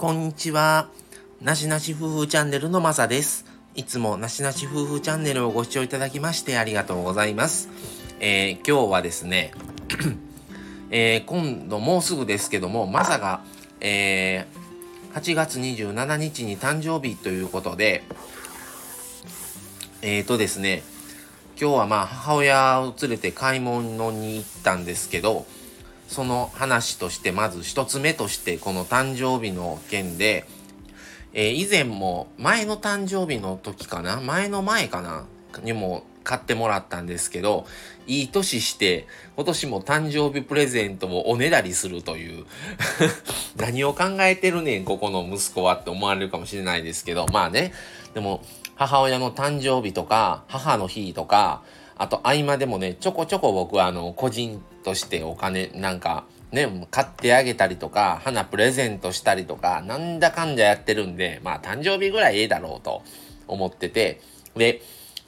こんにちは。なしなし夫婦チャンネルのまさです。いつもなしなし夫婦チャンネルをご視聴いただきましてありがとうございます。えー、今日はですね、えー、今度もうすぐですけども、まさが、えー、8月27日に誕生日ということで、えーとですね、今日はまあ母親を連れて買い物に行ったんですけど、その話としてまず一つ目としてこの誕生日の件で、えー、以前も前の誕生日の時かな前の前かなにも買ってもらったんですけど、いい年して、今年も誕生日プレゼントをおねだりするという 何を考えてるねん、ここの息子はって思われるかもしれないですけど、まあね、でも、母親の誕生日とか、母の日とか、あと合間でもね、ちょこちょこ僕はあの、個人としてお金、なんか、ね、買ってあげたりとか、花プレゼントしたりとか、なんだかんだやってるんで、まあ誕生日ぐらいええだろうと思ってて、で、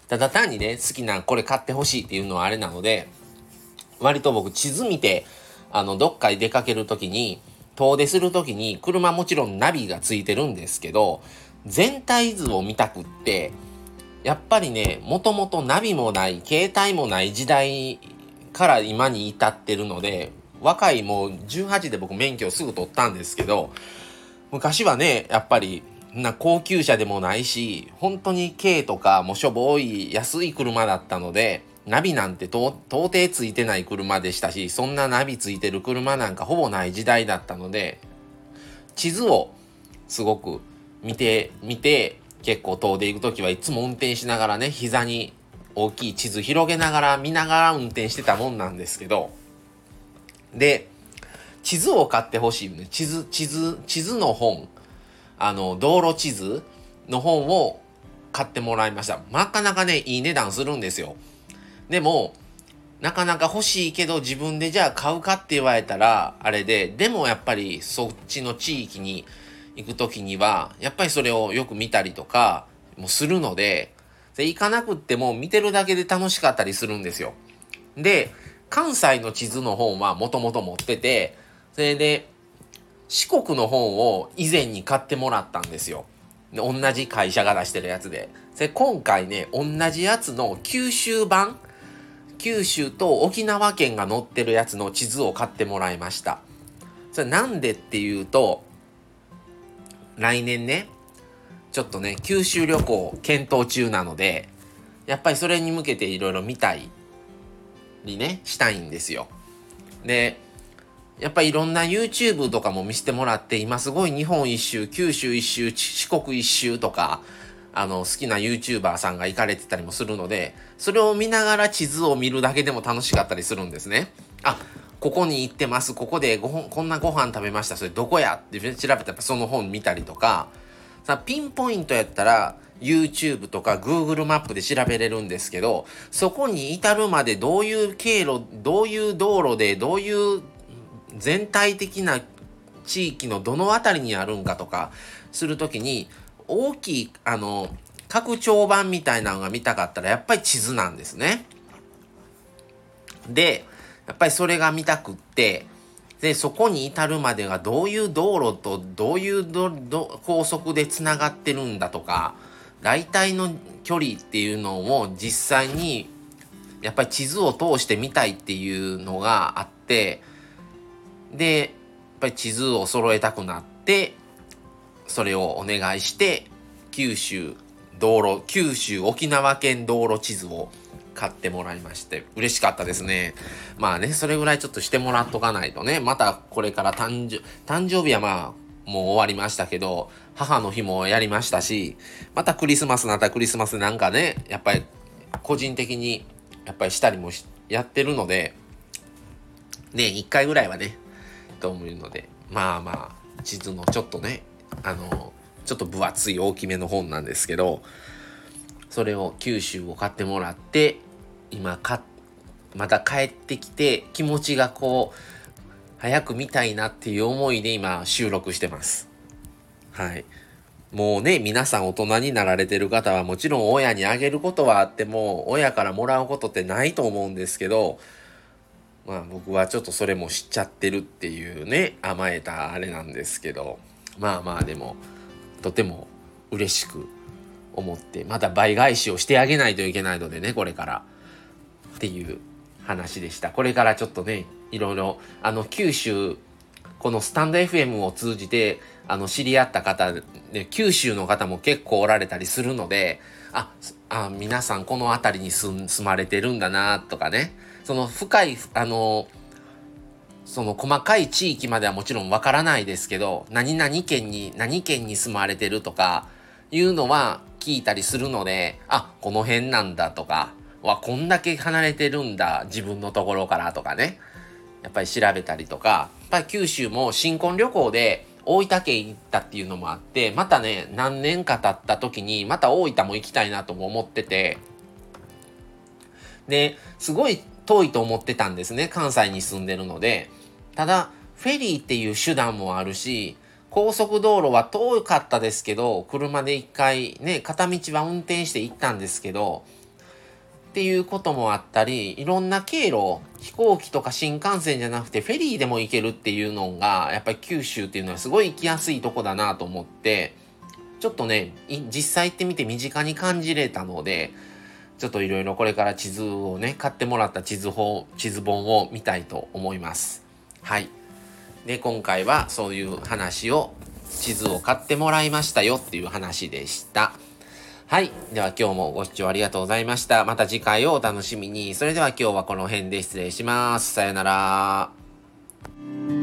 ただ単にね、好きなこれ買ってほしいっていうのはあれなので、割と僕地図見て、あの、どっかに出かけるときに、遠出するときに、車もちろんナビがついてるんですけど、全体図を見たくって、やっぱりね、もともとナビもない、携帯もない時代から今に至ってるので、若いもう18で僕免許をすぐ取ったんですけど、昔はね、やっぱりな高級車でもないし、本当に軽とかもしょぼい安い車だったので、ナビなんて到底ついてない車でしたし、そんなナビついてる車なんかほぼない時代だったので、地図をすごく見て、見て、結構遠出行く時はいつも運転しながらね、膝に大きい地図広げながら見ながら運転してたもんなんですけど、で、地図を買ってほしい。地図、地図、地図の本、あの、道路地図の本を買ってもらいました。なかなかね、いい値段するんですよ。でも、なかなか欲しいけど自分でじゃあ買うかって言われたらあれで、でもやっぱりそっちの地域に行く時には、やっぱりそれをよく見たりとかもするので、で行かなくっても見てるだけで楽しかったりするんですよ。で、関西の地図の本はもともと持ってて、それで四国の本を以前に買ってもらったんですよ。で同じ会社が出してるやつで。で今回ね、同じやつの九州版九州と沖縄県が載ってるやつの地図を買ってもらいました。それなんでっていうと、来年ね、ちょっとね、九州旅行検討中なので、やっぱりそれに向けていろいろ見たい、にね、したいんですよ。で、やっぱりいろんな YouTube とかも見せてもらって、今すごい日本一周、九州一周、四国一周とか、あの、好きな YouTuber さんが行かれてたりもするので、それを見ながら地図を見るだけでも楽しかったりするんですね。あ、ここに行ってます。ここでごこんなご飯食べました。それどこや？って調べてやっぱその本見たりとか、さピンポイントやったら YouTube とか Google マップで調べれるんですけど、そこに至るまでどういう経路、どういう道路で、どういう全体的な地域のどの辺りにあるんかとかするときに、大きい、あの、拡張版みたいなのが見たかったらやっぱり地図なんですね。で、やっぱりそれが見たくって、で、そこに至るまでがどういう道路とどういう高速でつながってるんだとか、大体の距離っていうのを実際にやっぱり地図を通して見たいっていうのがあって、で、やっぱり地図を揃えたくなって、それをお願いして、九州道路、九州沖縄県道路地図を買ってもらいまして、嬉しかったですね。まあね、それぐらいちょっとしてもらっとかないとね、またこれから誕生、誕生日はまあ、もう終わりましたけど、母の日もやりましたし、またクリスマスなったクリスマスなんかね、やっぱり個人的にやっぱりしたりもやってるので、ね、一回ぐらいはね、と思うので、まあまあ、地図のちょっとね、あの、ちょっと分厚い大きめの本なんですけど、それを九州を買ってもらって今かまた帰ってきて気持ちがこう早く見たいなっていう思いで今収録してます。はい。もうね皆さん大人になられてる方はもちろん親にあげることはあっても親からもらうことってないと思うんですけどまあ僕はちょっとそれも知っちゃってるっていうね甘えたあれなんですけどまあまあでもとても嬉しく思ってまた倍返しをしてあげないといけないのでねこれから。っていう話でした。これからちょっとねいろいろあの九州このスタンド FM を通じてあの知り合った方、ね、九州の方も結構おられたりするのでああ皆さんこの辺りに住まれてるんだなとかね。その深いあのその細かい地域まではもちろんわからないですけど何々県に何県に住まれてるとかいうのは聞いたりするのであこの辺なんだとかわこんだけ離れてるんだ自分のところからとかね。やっぱり調べたりとかやっぱり九州も新婚旅行で大分県行ったっていうのもあってまたね何年か経った時にまた大分も行きたいなとも思ってて。ですごい遠いと思ってたんですね関西に住んでるので。ただフェリーっていう手段もあるし高速道路は遠かったですけど車で一回ね片道は運転して行ったんですけどっていうこともあったりいろんな経路飛行機とか新幹線じゃなくてフェリーでも行けるっていうのがやっぱり九州っていうのはすごい行きやすいとこだなと思ってちょっとね実際行ってみて身近に感じれたのでちょっといろいろこれから地図をね買ってもらった地図本地図本を見たいと思います。はい。で今回はそういう話を地図を買ってもらいましたよっていう話でしたはい。では今日もご視聴ありがとうございました。また次回をお楽しみに。それでは今日はこの辺で失礼します。さよなら。